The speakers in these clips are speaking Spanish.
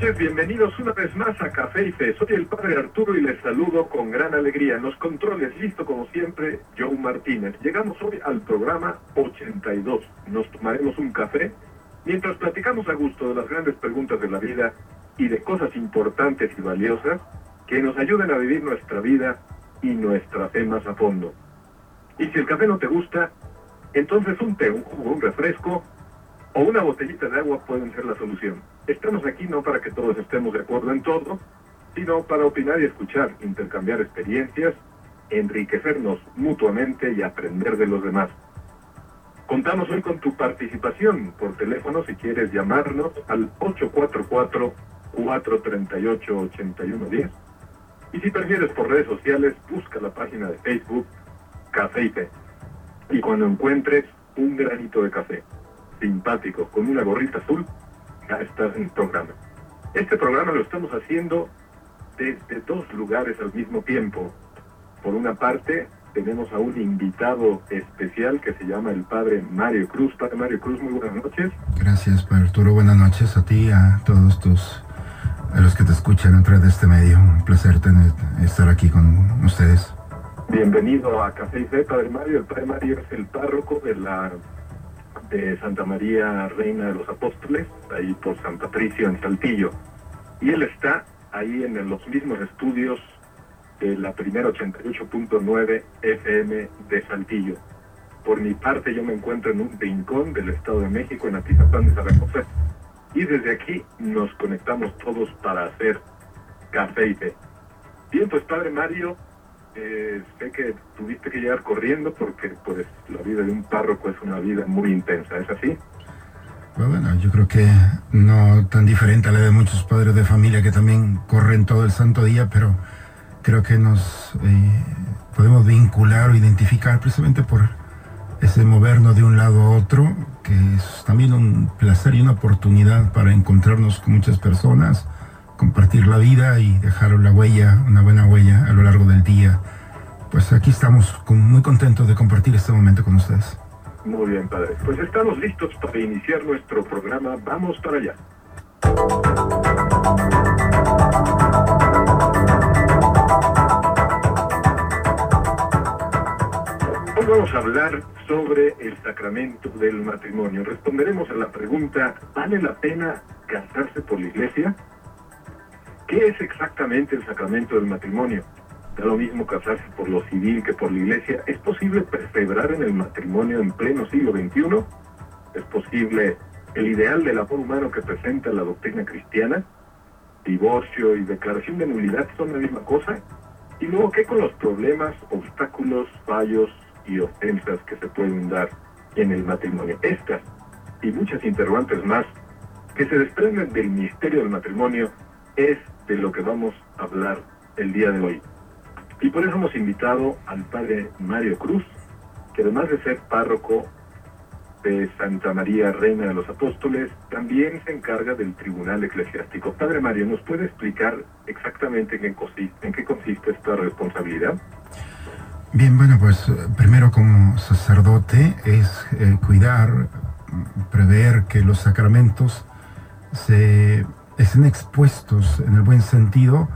Noches, bienvenidos una vez más a Café y Fe. Soy el Padre Arturo y les saludo con gran alegría. En los controles, listo como siempre, Joe Martínez. Llegamos hoy al programa 82. Nos tomaremos un café mientras platicamos a gusto de las grandes preguntas de la vida y de cosas importantes y valiosas que nos ayuden a vivir nuestra vida y nuestra fe más a fondo. Y si el café no te gusta, entonces un té, un un refresco o una botellita de agua pueden ser la solución. Estamos aquí no para que todos estemos de acuerdo en todo, sino para opinar y escuchar, intercambiar experiencias, enriquecernos mutuamente y aprender de los demás. Contamos hoy con tu participación por teléfono si quieres llamarnos al 844-438-8110. Y si prefieres por redes sociales, busca la página de Facebook Café y Té. Y cuando encuentres un granito de café simpático con una gorrita azul, ya estás en el programa. Este programa lo estamos haciendo desde dos lugares al mismo tiempo. Por una parte, tenemos a un invitado especial que se llama el Padre Mario Cruz. Padre Mario Cruz, muy buenas noches. Gracias, Padre Arturo. Buenas noches a ti, a todos tus, a los que te escuchan a través de este medio. Un placer tener, estar aquí con ustedes. Bienvenido a Café y Fe, Padre Mario. El Padre Mario es el párroco de la de Santa María Reina de los Apóstoles, ahí por San Patricio en Saltillo. Y él está ahí en los mismos estudios de la primera 88.9 FM de Saltillo. Por mi parte yo me encuentro en un rincón del Estado de México, en Atizapán de Zaragoza. Y desde aquí nos conectamos todos para hacer café y té. Bien, pues Padre Mario, eh, sé que tuviste que llegar corriendo porque pues la vida de un párroco es una vida muy intensa, ¿es así? Pues bueno, yo creo que no tan diferente a la de muchos padres de familia que también corren todo el santo día, pero creo que nos eh, podemos vincular o identificar precisamente por ese movernos de un lado a otro, que es también un placer y una oportunidad para encontrarnos con muchas personas, compartir la vida y dejar la huella, una buena huella a lo largo del día. Pues aquí estamos muy contentos de compartir este momento con ustedes. Muy bien, Padre. Pues estamos listos para iniciar nuestro programa. Vamos para allá. Hoy vamos a hablar sobre el sacramento del matrimonio. Responderemos a la pregunta, ¿vale la pena casarse por la iglesia? ¿Qué es exactamente el sacramento del matrimonio? Da lo mismo casarse por lo civil que por la iglesia. ¿Es posible perseverar en el matrimonio en pleno siglo XXI? ¿Es posible el ideal del amor humano que presenta la doctrina cristiana? ¿Divorcio y declaración de nulidad son la misma cosa? Y luego, ¿qué con los problemas, obstáculos, fallos y ofensas que se pueden dar en el matrimonio? Estas y muchas interrogantes más que se desprenden del misterio del matrimonio es de lo que vamos a hablar el día de hoy. Y por eso hemos invitado al padre Mario Cruz, que además de ser párroco de Santa María Reina de los Apóstoles, también se encarga del Tribunal Eclesiástico. Padre Mario, ¿nos puede explicar exactamente en qué consiste, esta responsabilidad? Bien, bueno, pues eh, primero como sacerdote es eh, cuidar, mm, prever que los sacramentos se estén expuestos en el buen sentido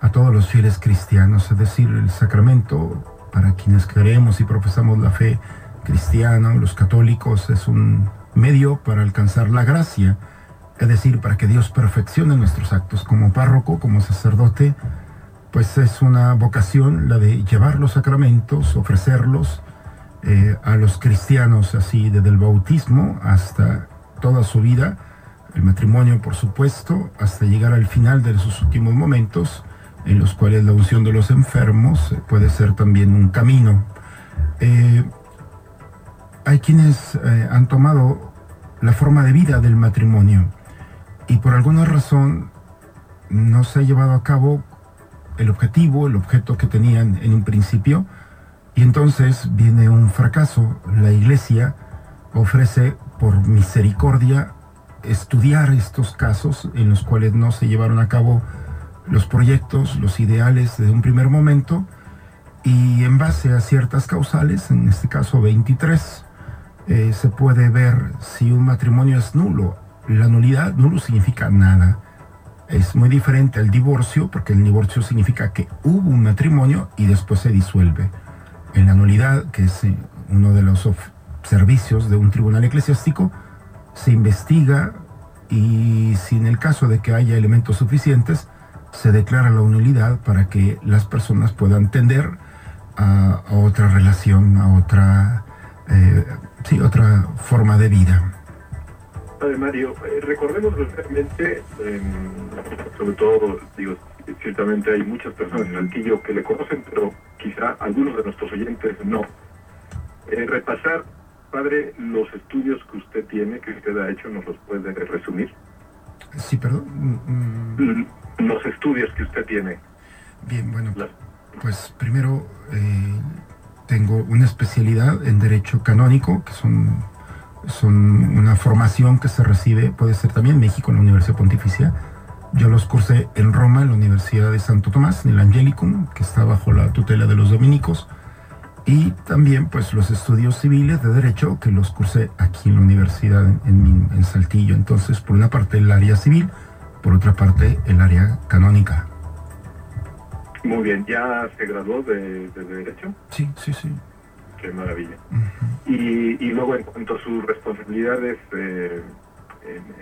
a todos los fieles cristianos, es decir, el sacramento para quienes creemos y profesamos la fe cristiana, los católicos, es un medio para alcanzar la gracia, es decir, para que Dios perfeccione nuestros actos como párroco, como sacerdote, pues es una vocación la de llevar los sacramentos, ofrecerlos eh, a los cristianos así desde el bautismo hasta toda su vida, el matrimonio por supuesto, hasta llegar al final de sus últimos momentos, en los cuales la unción de los enfermos puede ser también un camino. Eh, hay quienes eh, han tomado la forma de vida del matrimonio y por alguna razón no se ha llevado a cabo el objetivo, el objeto que tenían en un principio, y entonces viene un fracaso. La iglesia ofrece por misericordia estudiar estos casos en los cuales no se llevaron a cabo los proyectos, los ideales de un primer momento, y en base a ciertas causales, en este caso 23, eh, se puede ver si un matrimonio es nulo. La nulidad nulo significa nada. Es muy diferente al divorcio, porque el divorcio significa que hubo un matrimonio y después se disuelve. En la nulidad, que es eh, uno de los servicios de un tribunal eclesiástico, se investiga y si en el caso de que haya elementos suficientes, se declara la nulidad para que las personas puedan tender a, otra relación, a otra, eh, sí, otra forma de vida. Padre Mario, eh, recordemos brevemente, sobre todo, digo, ciertamente hay muchas personas en Saltillo que le conocen, pero quizá algunos de nuestros oyentes no. Eh, repasar, padre, los estudios que usted tiene, que usted ha hecho, ¿nos los puede resumir? Sí, perdón. Mm, mm. Los estudios que usted tiene. Bien, bueno, pues primero eh, tengo una especialidad en Derecho Canónico, que son, son una formación que se recibe, puede ser también en México, en la Universidad Pontificia. Yo los cursé en Roma, en la Universidad de Santo Tomás, en el Angelicum, que está bajo la tutela de los dominicos. Y también pues los estudios civiles de Derecho, que los cursé aquí en la universidad, en, en Saltillo. Entonces, por una parte el área civil, por otra parte el área canónica. Muy bien, ¿ya se graduó de, Derecho? Sí, sí, sí. Qué maravilla. y, y, luego en cuanto a sus responsabilidades eh,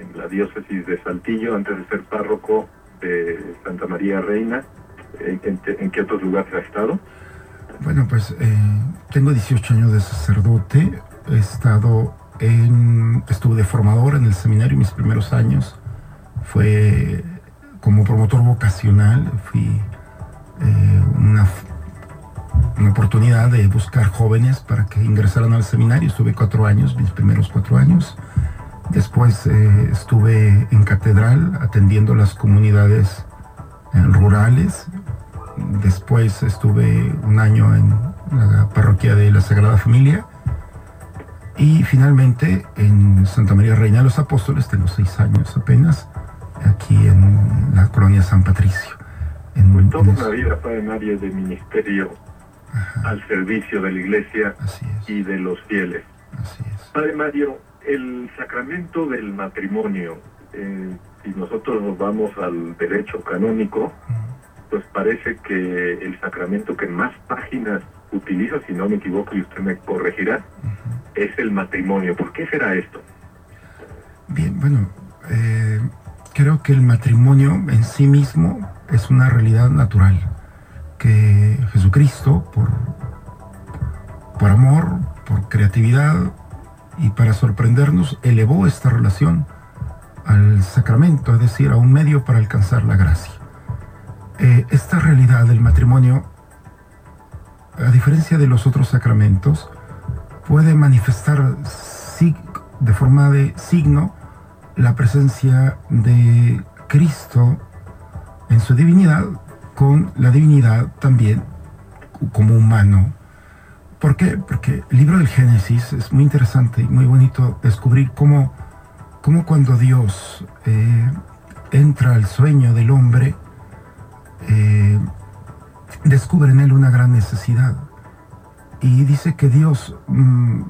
en, la diócesis de Saltillo, antes de ser párroco de Santa María Reina, ¿en, qué otros lugares ha estado? Bueno, pues eh, tengo 18 años de sacerdote, he estado estuve de formador en el seminario mis primeros años, fue como promotor vocacional, fui eh, una, una, oportunidad de buscar jóvenes para que ingresaran al seminario. Estuve cuatro años, mis primeros cuatro años. Después eh, estuve en catedral atendiendo las comunidades rurales. Después estuve un año en la parroquia de la Sagrada Familia. Y finalmente en Santa María Reina de los Apóstoles, tengo seis años apenas, aquí en la colonia San Patricio. En, toda una vida, Padre Mario, de ministerio al servicio de la iglesia y de los fieles. Así es. Padre Mario, el sacramento del matrimonio, eh, si nosotros nos vamos al derecho canónico, pues parece que el sacramento que más páginas utiliza, si no me equivoco y usted me corregirá, es el matrimonio. ¿Por qué será esto? Bien, bueno, eh, creo que el matrimonio en sí mismo es una realidad natural que Jesucristo, por, por amor, por creatividad y para sorprendernos, elevó esta relación al sacramento, es decir, a un medio para alcanzar la gracia. Eh, esta realidad del matrimonio, a diferencia de los otros sacramentos, puede manifestar de forma de signo la presencia de Cristo en su divinidad con la divinidad también como humano. ¿Por qué? Porque el libro del Génesis es muy interesante y muy bonito descubrir cómo, cómo cuando Dios eh, entra al sueño del hombre, descubre en él una gran necesidad. Y dice que Dios mm,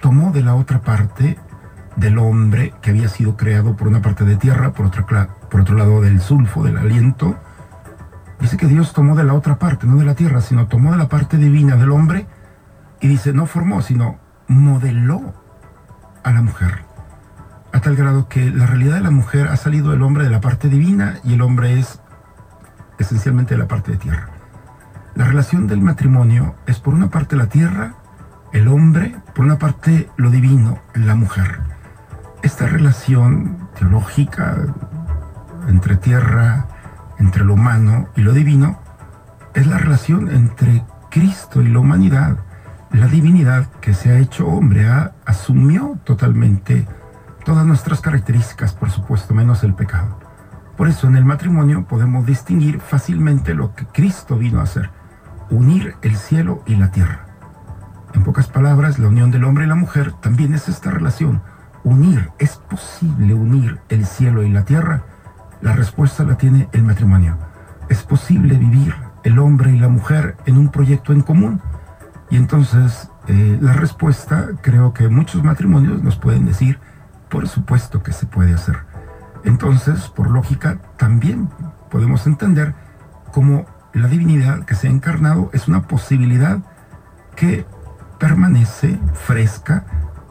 tomó de la otra parte del hombre que había sido creado por una parte de tierra, por, otra, por otro lado del sulfo, del aliento. Dice que Dios tomó de la otra parte, no de la tierra, sino tomó de la parte divina del hombre y dice, no formó, sino modeló a la mujer. A tal grado que la realidad de la mujer ha salido del hombre de la parte divina y el hombre es esencialmente de la parte de tierra. La relación del matrimonio es por una parte la tierra, el hombre, por una parte lo divino, la mujer esta relación teológica entre tierra, entre lo humano y lo divino, es la relación entre Cristo y la humanidad. La divinidad que se ha hecho hombre asumió totalmente todas nuestras características, por supuesto, menos el pecado. Por eso en el matrimonio podemos distinguir fácilmente lo que Cristo vino a hacer, unir el cielo y la tierra. En pocas palabras, la unión del hombre y la mujer también es esta relación. Unir, ¿es posible unir el cielo y la tierra? La respuesta la tiene el matrimonio. ¿Es posible vivir el hombre y la mujer en un proyecto en común? Y entonces eh, la respuesta creo que muchos matrimonios nos pueden decir, por supuesto que se puede hacer. Entonces, por lógica, también podemos entender cómo la divinidad que se ha encarnado es una posibilidad que permanece fresca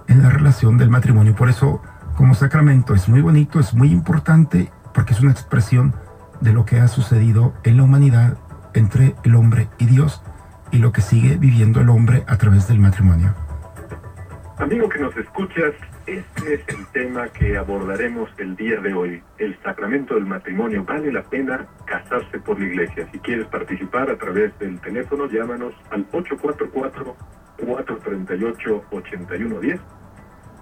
en la relación del matrimonio. Por eso, como sacramento, es muy bonito, es muy importante, porque es una expresión de lo que ha sucedido en la humanidad entre el hombre y Dios y lo que sigue viviendo el hombre a través del matrimonio. Amigo que nos escuchas, este es el tema que abordaremos el día de hoy. El sacramento del matrimonio. ¿Vale la pena casarse por la iglesia? Si quieres participar a través del teléfono, llámanos al 844-438-8110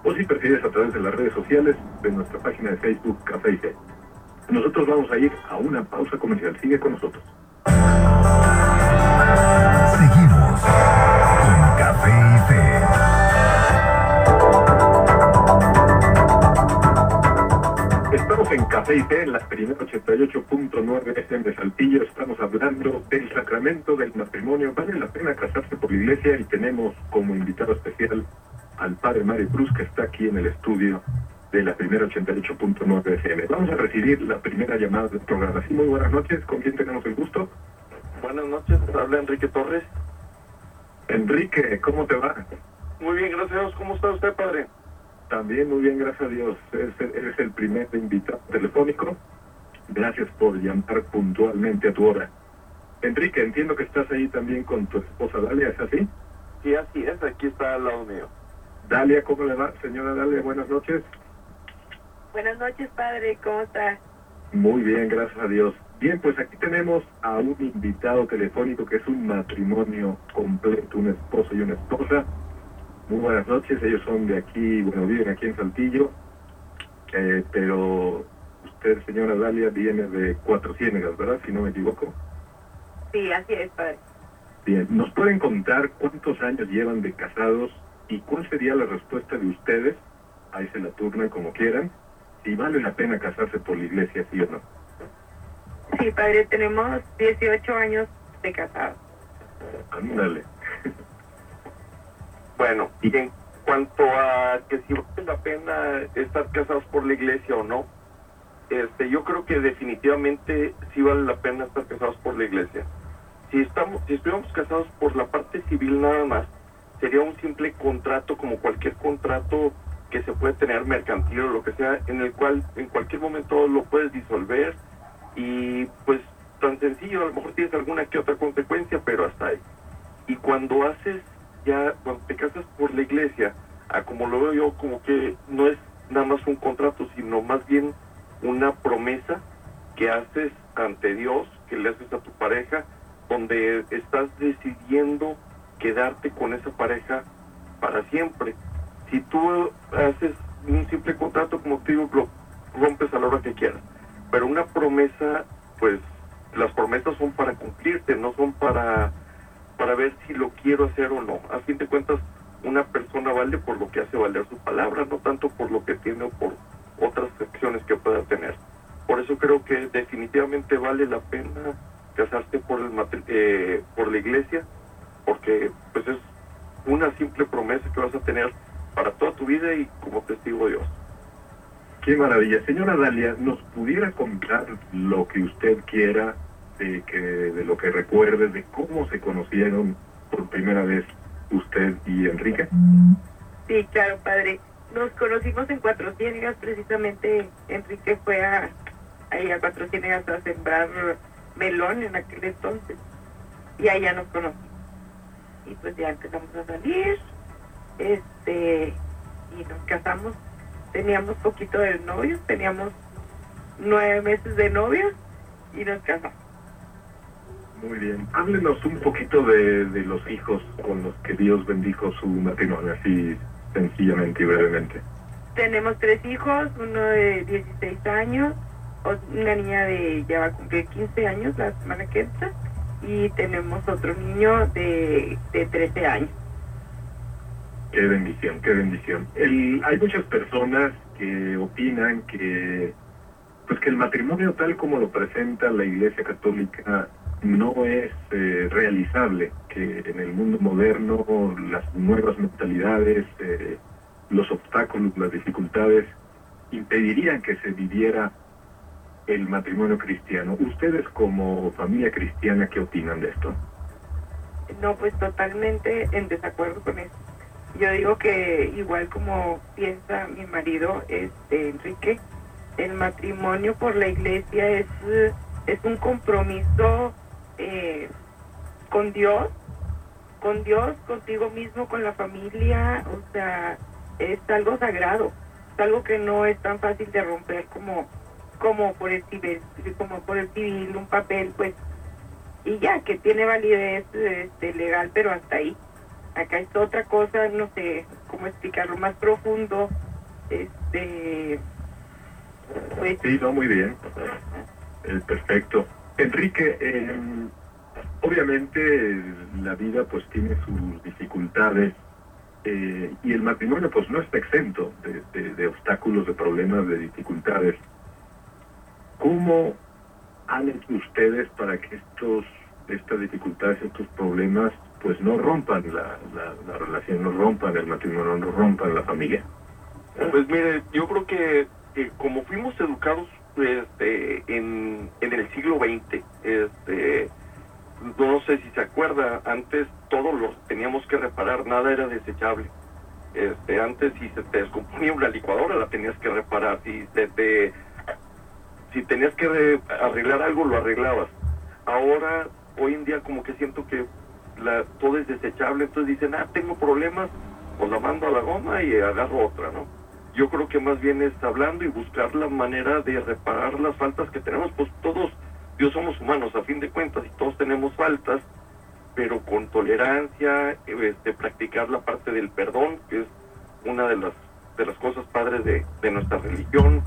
o si prefieres a través de las redes sociales de nuestra página de Facebook Café y. Nosotros vamos a ir a una pausa comercial. Sigue con nosotros. Seguimos Estamos en Café y Fe, en la primera 88.9 FM de Saltillo. Estamos hablando del sacramento del matrimonio. Vale la pena casarse por la iglesia y tenemos como invitado especial al padre Mario Cruz, que está aquí en el estudio de la primera 88.9 FM. Vamos a recibir la primera llamada del programa. Sí, muy buenas noches. ¿Con quién tenemos el gusto? Buenas noches, habla Enrique Torres. Enrique, ¿cómo te va? Muy bien, gracias. ¿Cómo está usted, padre? También muy bien, gracias a Dios. Eres, eres el primer invitado telefónico. Gracias por llamar puntualmente a tu hora. Enrique, entiendo que estás ahí también con tu esposa Dalia, ¿es así? Sí, así es, aquí está al lado mío. Dalia, ¿cómo le va? Señora Dalia, buenas noches. Buenas noches, padre, ¿cómo está? Muy bien, gracias a Dios. Bien, pues aquí tenemos a un invitado telefónico que es un matrimonio completo, un esposo y una esposa. Muy buenas noches, ellos son de aquí, bueno, viven aquí en Saltillo, eh, pero usted, señora Dalia, viene de Cuatro Ciénegas, ¿verdad? Si no me equivoco. Sí, así es, padre. Bien, ¿nos pueden contar cuántos años llevan de casados y cuál sería la respuesta de ustedes? Ahí se la turnan como quieran. Si vale la pena casarse por la iglesia, sí o no. Sí, padre, tenemos 18 años de casados. Ándale. Bueno, y en cuanto a que si vale la pena estar casados por la iglesia o no, este, yo creo que definitivamente sí vale la pena estar casados por la iglesia. Si estamos, si estuviéramos casados por la parte civil nada más, sería un simple contrato como cualquier contrato que se puede tener mercantil o lo que sea, en el cual en cualquier momento lo puedes disolver y pues tan sencillo, a lo mejor tienes alguna que otra consecuencia, pero hasta ahí. Y cuando haces ya, cuando te casas por la iglesia, a como lo veo yo, como que no es nada más un contrato, sino más bien una promesa que haces ante Dios, que le haces a tu pareja, donde estás decidiendo quedarte con esa pareja para siempre. Si tú haces un simple contrato, como te digo, lo rompes a la hora que quieras. Pero una promesa, pues las promesas son para cumplirte, no son para, para ver si lo quiero hacer o no. A fin de cuentas, una persona vale por lo que hace valer su palabra, no tanto por lo que tiene o por otras acciones que pueda tener. Por eso creo que definitivamente vale la pena casarte por, el eh, por la iglesia, porque pues es una simple promesa que vas a tener para toda tu vida y como testigo Dios. Qué maravilla. Señora Dalia, ¿nos pudiera contar lo que usted quiera, que, de lo que recuerde, de cómo se conocieron por primera vez usted y Enrique? Sí, claro, padre. Nos conocimos en Cuatro Ciénegas, precisamente Enrique fue a, ahí a Cuatro Ciénegas a sembrar melón en aquel entonces. Y allá nos conocimos. Y pues ya empezamos a salir, este, y nos casamos. Teníamos poquito de novios, teníamos nueve meses de novios y nos casamos. Muy bien. Háblenos un poquito de, de los hijos con los que Dios bendijo su matrimonio, así sencillamente y brevemente. Tenemos tres hijos, uno de 16 años, una niña de ya va a cumplir 15 años la semana que entra y tenemos otro niño de, de 13 años. Qué bendición, qué bendición. El, hay muchas personas que opinan que pues que el matrimonio tal como lo presenta la Iglesia Católica no es eh, realizable, que en el mundo moderno las nuevas mentalidades, eh, los obstáculos, las dificultades impedirían que se viviera el matrimonio cristiano. ¿Ustedes como familia cristiana qué opinan de esto? No, pues totalmente en desacuerdo con eso. Yo digo que igual como piensa mi marido, este Enrique, el matrimonio por la iglesia es, es un compromiso eh, con Dios, con Dios, contigo mismo, con la familia, o sea, es algo sagrado, es algo que no es tan fácil de romper como como por el civil, como por el civil, un papel, pues, y ya, que tiene validez este, legal, pero hasta ahí. Acá es otra cosa, no sé cómo explicarlo más profundo, este... Pues, sí, no, muy bien. Eh, perfecto. Enrique, eh, obviamente la vida pues tiene sus dificultades eh, y el matrimonio pues no está exento de, de obstáculos, de problemas, de dificultades. ¿Cómo han hecho ustedes para que estos estas dificultades, estos problemas, pues no rompan la, la, relación, no rompan el matrimonio, no rompan la familia? Pues mire, yo creo que, como fuimos educados este, en, el siglo XX, este, no sé si se acuerda, antes todos los teníamos que reparar, nada era desechable. Este, antes si se te descomponía una licuadora la tenías que reparar, si se te si tenías que arreglar algo, lo arreglabas. Ahora, hoy en día como que siento que la, todo es desechable, entonces dicen, ah, tengo problemas, pues la mando a la goma y agarro otra, ¿no? Yo creo que más bien es hablando y buscar la manera de reparar las faltas que tenemos, pues todos, Dios somos humanos a fin de cuentas y todos tenemos faltas, pero con tolerancia, este, practicar la parte del perdón, que es una de las, de las cosas padres de, de nuestra religión,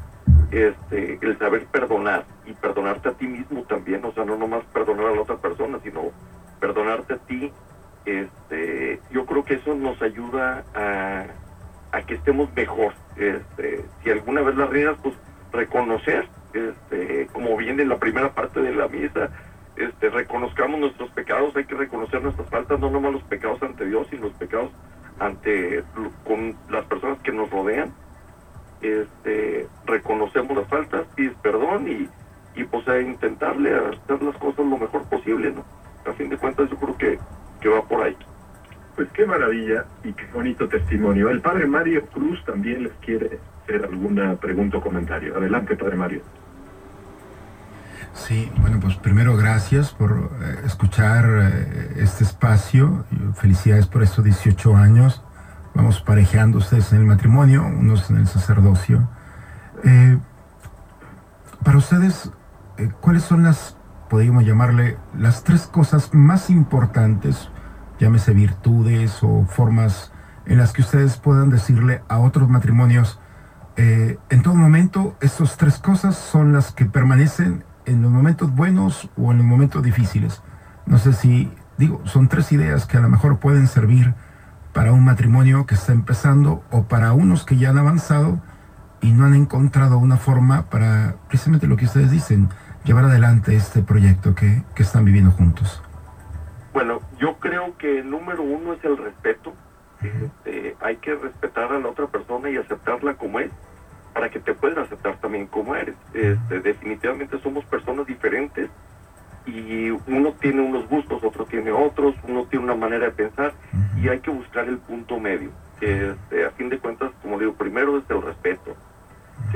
este, el saber perdonar y perdonarte a ti mismo también, o sea, no nomás perdonar a la otra persona, sino perdonarte a ti, este, yo creo que eso nos ayuda a, a que estemos mejor. Este, si alguna vez la riegas, pues reconocer, este, como viene en la primera parte de la misa, este, reconozcamos nuestros pecados, hay que reconocer nuestras faltas, no nomás los pecados ante Dios, sino los pecados ante con las personas que nos rodean este, reconocemos las faltas, pides perdón y, y pues a intentarle hacer las cosas lo mejor posible, ¿no? A fin de cuentas yo creo que, que va por ahí. Pues qué maravilla y qué bonito testimonio. El padre Mario Cruz también les quiere hacer alguna pregunta o comentario. Adelante, padre Mario. Sí, bueno, pues primero gracias por eh, escuchar eh, este espacio. Felicidades por estos 18 años vamos parejeando ustedes en el matrimonio, unos en el sacerdocio. Eh, para ustedes, ¿cuáles son las, podríamos llamarle, las tres cosas más importantes, llámese virtudes o formas en las que ustedes puedan decirle a otros matrimonios, eh, en todo momento, estas tres cosas son las que permanecen en los momentos buenos o en los momentos difíciles. No sé si, digo, son tres ideas que a lo mejor pueden servir para un matrimonio que está empezando o para unos que ya han avanzado y no han encontrado una forma para precisamente lo que ustedes dicen, llevar adelante este proyecto que, que están viviendo juntos? Bueno, yo creo que el número uno es el respeto. Este, hay que respetar a la otra persona y aceptarla como es para que te puedan aceptar también como eres. Este, definitivamente somos personas diferentes y uno tiene unos gustos, otro tiene otros, uno tiene una manera de pensar y hay que buscar el punto medio. Este, a fin de cuentas, como digo, primero es el respeto.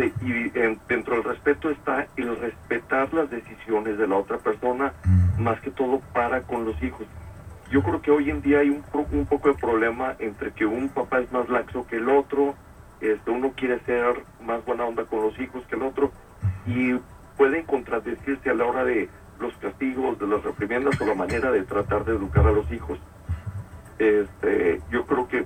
Y dentro del respeto está el respetar las decisiones de la otra persona, más que todo para con los hijos. Yo creo que hoy en día hay un, un poco de problema entre que un papá es más laxo que el otro, este, uno quiere ser más buena onda con los hijos que el otro, y pueden contradecirse a la hora de los castigos, de las reprimiendas o la manera de tratar de educar a los hijos. Este, yo creo que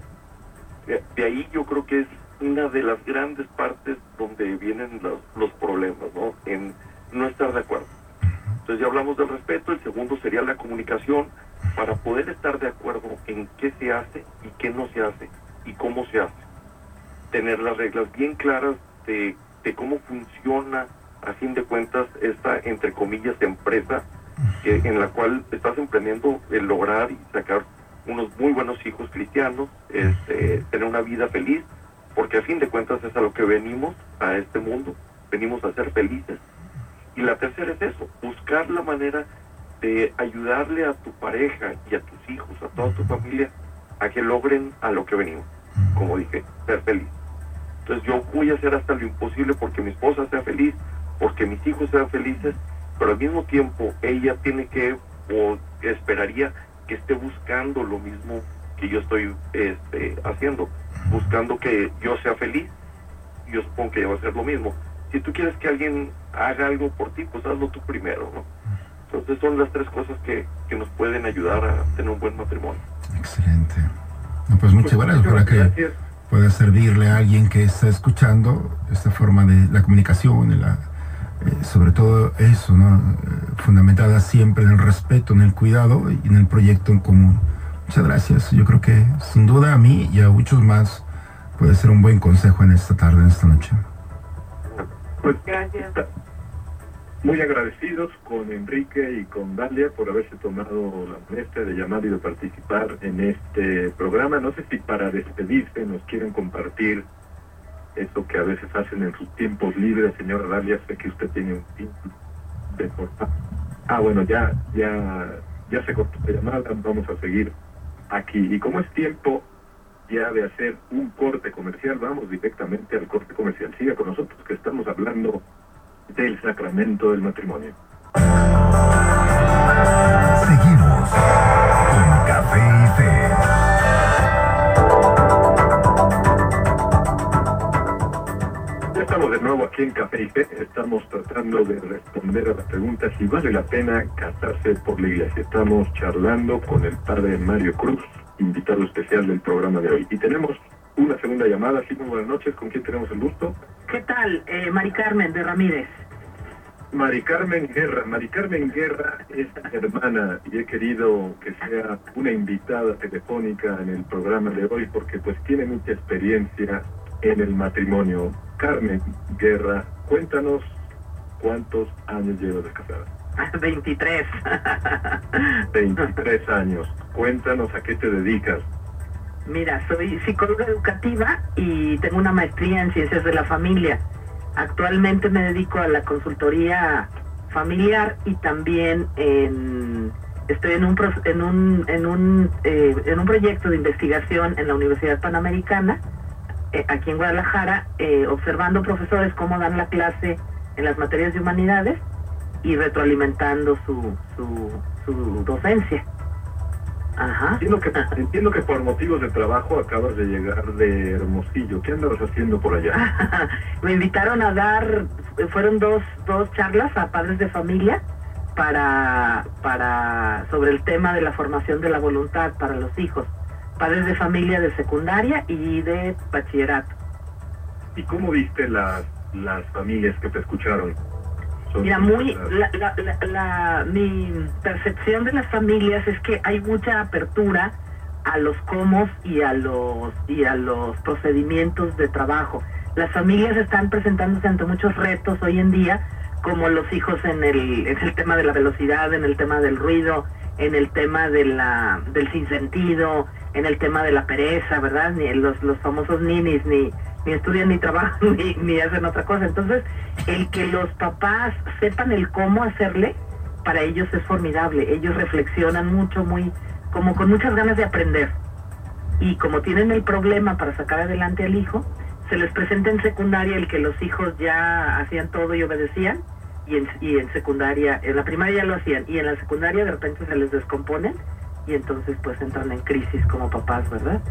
de ahí yo creo que es una de las grandes partes donde vienen los, los problemas, ¿no? En no estar de acuerdo. Entonces ya hablamos del respeto, el segundo sería la comunicación para poder estar de acuerdo en qué se hace y qué no se hace y cómo se hace. Tener las reglas bien claras de, de cómo funciona a fin de cuentas esta, entre comillas, empresa que, en la cual estás emprendiendo el lograr y sacar unos muy buenos hijos cristianos, este, tener una vida feliz, porque a fin de cuentas es a lo que venimos a este mundo, venimos a ser felices. Y la tercera es eso, buscar la manera de ayudarle a tu pareja y a tus hijos, a toda tu familia, a que logren a lo que venimos, como dije, ser feliz. Entonces yo voy a hacer hasta lo imposible porque mi esposa sea feliz, porque mis hijos sean felices, pero al mismo tiempo ella tiene que, o esperaría que esté buscando lo mismo que yo estoy este, haciendo, buscando que yo sea feliz, yo supongo que va a hacer lo mismo. Si tú quieres que alguien haga algo por ti, pues hazlo tú primero, ¿no? Entonces son las tres cosas que, que nos pueden ayudar a tener un buen matrimonio. Excelente. No, pues muchas Pues, gracias para que gracias. pueda servirle a alguien que está escuchando esta forma de la comunicación, la, eh, sobre todo eso, ¿no? Eh, fundamentada siempre en el respeto, en el cuidado y en el proyecto en común. Muchas gracias. Yo creo que sin duda a mí y a muchos más puede ser un buen consejo en esta tarde, en esta noche. Pues, Gracias. Muy agradecidos con Enrique y con Dalia por haberse tomado la molestia de llamar y de participar en este programa. No sé si para despedirse nos quieren compartir eso que a veces hacen en sus tiempos libres, señora Dalia. Sé que usted tiene un tiempo de cortar. Ah, bueno, ya, ya, ya se cortó la llamada. Vamos a seguir aquí. Y como es tiempo ya de hacer un corte comercial, vamos directamente al corte comercial. Siga con nosotros que estamos hablando del sacramento del matrimonio. Aquí en Fe. Estamos tratando de responder a la pregunta si vale la pena casarse por la iglesia. Estamos charlando con el padre Mario Cruz, invitado especial del programa de hoy. Y tenemos una segunda llamada. Sí, muy buenas noches. ¿Con quién tenemos el gusto? ¿Qué tal, eh, Mari Carmen de Ramírez? Mari Carmen Guerra. Mari Carmen Guerra es mi hermana y he querido que sea una invitada telefónica en el programa de hoy porque pues tiene mucha experiencia en el matrimonio. Carmen Guerra, cuéntanos cuántos años llevas de casada. 23. 23 años. Cuéntanos a qué te dedicas. Mira, soy psicóloga educativa y tengo una maestría en ciencias de la familia. Actualmente me dedico a la consultoría familiar y también en, estoy en un, en un, en, un, eh, en un proyecto de investigación en la Universidad Panamericana, eh, aquí en Guadalajara, eh, observando profesores cómo dan la clase en las materias de humanidades y retroalimentando su, su, su docencia. Ajá. Entiendo que, entiendo que por motivos de trabajo acabas de llegar de Hermosillo. ¿Qué andabas haciendo por allá? Me invitaron a dar, fueron dos, dos charlas a padres de familia para, para, sobre el tema de la formación de la voluntad para los hijos. Padres de familia de secundaria y de bachillerato. ¿Y cómo viste las, las familias que te escucharon? Mira, muy, la, la, la- la- mi percepción de las familias es que hay mucha apertura a los cómo y a los y a los procedimientos de trabajo. Las familias están presentándose ante muchos retos hoy en día, como los hijos en el, en el tema de la velocidad, en el tema del ruido, en el tema de la, del sinsentido, en el tema de la pereza, ¿verdad? Ni los, los famosos ninis, ni, ni estudian ni trabajan ni, ni hacen otra cosa. Entonces, el que los papás sepan el cómo hacerle, para ellos es formidable. Ellos reflexionan mucho, muy, como con muchas ganas de aprender. Y como tienen el problema para sacar adelante al hijo, se les presenta en secundaria el que los hijos ya hacían todo y obedecían, y en, y en secundaria, en la primaria ya lo hacían, y en la secundaria de repente se les descomponen, y entonces pues entran en crisis como papás, ¿verdad?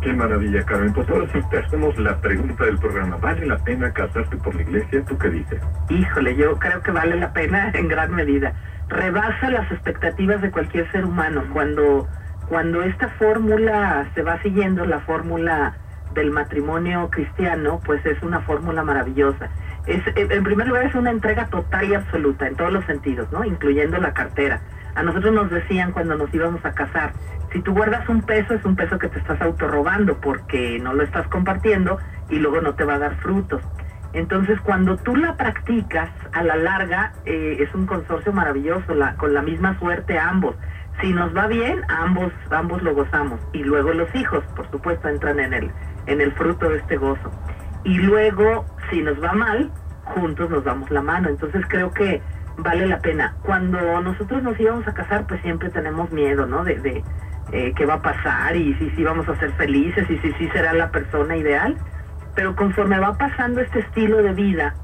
Qué maravilla, Carmen. Pues ahora sí te hacemos la pregunta del programa. ¿Vale la pena casarse por la iglesia? ¿Tú qué dices? Híjole, yo creo que vale la pena en gran medida. Rebasa las expectativas de cualquier ser humano. Cuando, cuando esta fórmula se va siguiendo, la fórmula del matrimonio cristiano, pues es una fórmula maravillosa. Es, en primer lugar, es una entrega total y absoluta en todos los sentidos, ¿no? Incluyendo la cartera. A nosotros nos decían cuando nos íbamos a casar, si tú guardas un peso, es un peso que te estás autorrobando porque no lo estás compartiendo y luego no te va a dar frutos. Entonces, cuando tú la practicas, a la larga eh, es un consorcio maravilloso, la, con la misma suerte ambos. Si nos va bien, ambos, ambos lo gozamos. Y luego los hijos, por supuesto, entran en el, en el fruto de este gozo. Y luego, si nos va mal, juntos nos damos la mano. Entonces creo que vale la pena. Cuando nosotros nos íbamos a casar, pues siempre tenemos miedo, ¿no? De, de eh, qué va a pasar y si sí vamos a ser felices y si sí será la persona ideal. Pero conforme va pasando este estilo de vida,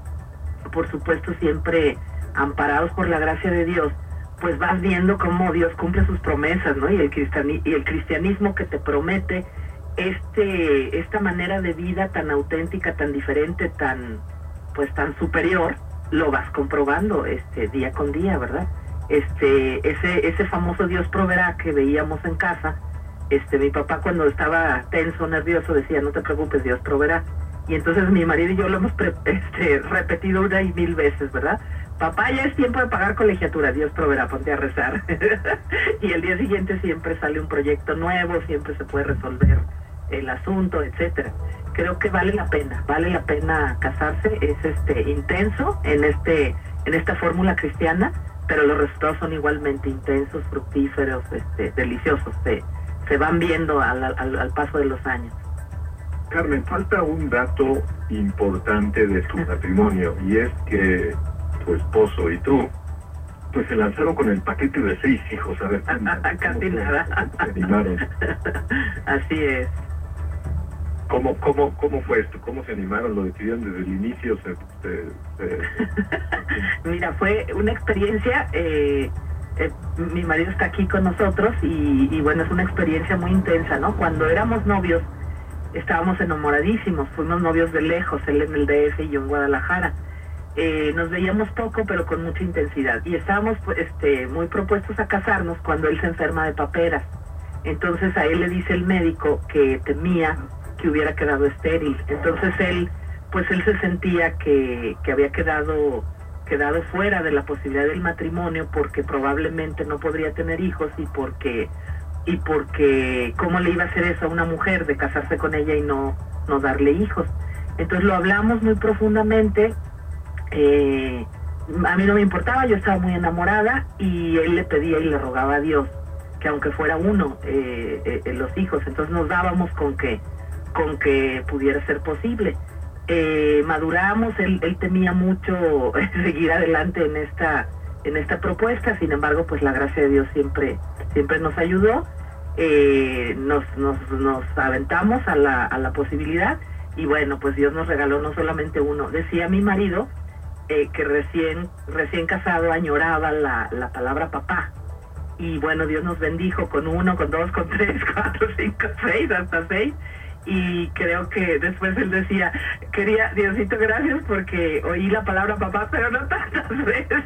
por supuesto siempre amparados por la gracia de Dios, pues vas viendo cómo Dios cumple sus promesas, ¿no? Y el, y el cristianismo que te promete este, esta manera de vida tan auténtica, tan diferente, tan, pues tan superior, lo vas comprobando este día con día, ¿verdad? Este, ese, ese famoso Dios proveerá que veíamos en casa, este, mi papá cuando estaba tenso, nervioso, decía, no te preocupes, Dios proveerá. Y entonces mi marido y yo lo hemos este, repetido una y mil veces, ¿verdad? Papá, ya es tiempo de pagar colegiatura, Dios proveerá, ponte a rezar. y el día siguiente siempre sale un proyecto nuevo, siempre se puede resolver el asunto, etcétera. Creo que vale la pena, vale la pena casarse, es este intenso en este en esta fórmula cristiana, pero los resultados son igualmente intensos, fructíferos, este, deliciosos, se, se van viendo al, al, paso de los años. Carmen, falta un dato importante de tu matrimonio y es que tu esposo y tú pues se lanzaron con el paquete de seis hijos. A ver, Casi nada. Así es. ¿Cómo, cómo, ¿Cómo fue esto? ¿Cómo se animaron? ¿Lo decidieron desde el inicio? Mira, fue una experiencia, eh, eh, mi marido está aquí con nosotros y, bueno, es una experiencia muy intensa, ¿no? Cuando éramos novios, estábamos enamoradísimos, fuimos novios de lejos, él en el DF y yo en Guadalajara. Eh, nos veíamos poco pero con mucha intensidad y estábamos pues, este, muy propuestos a casarnos cuando él se enferma de paperas. Entonces a él le dice el médico que temía que hubiera quedado estéril. Entonces él, pues él se sentía que, que había quedado quedado fuera de la posibilidad del matrimonio porque probablemente no podría tener hijos y porque y porque cómo le iba a hacer eso a una mujer de casarse con ella y no no darle hijos entonces lo hablamos muy profundamente eh, a mí no me importaba yo estaba muy enamorada y él le pedía y le rogaba a Dios que aunque fuera uno eh, eh, los hijos entonces nos dábamos con que con que pudiera ser posible. Eh, maduramos, él, temía mucho seguir adelante en esta, en esta propuesta, sin embargo, pues la gracia de Dios siempre, siempre nos ayudó, eh, nos, nos, nos aventamos a la, a la posibilidad y bueno, pues Dios nos regaló no solamente uno. Decía mi marido eh, que recién, recién casado añoraba la, la palabra papá. Y bueno, Dios nos bendijo con uno, con dos, con tres, cuatro, cinco, seis, hasta seis y creo que después él decía, quería, Diosito, gracias porque oí la palabra papá, pero no tantas veces,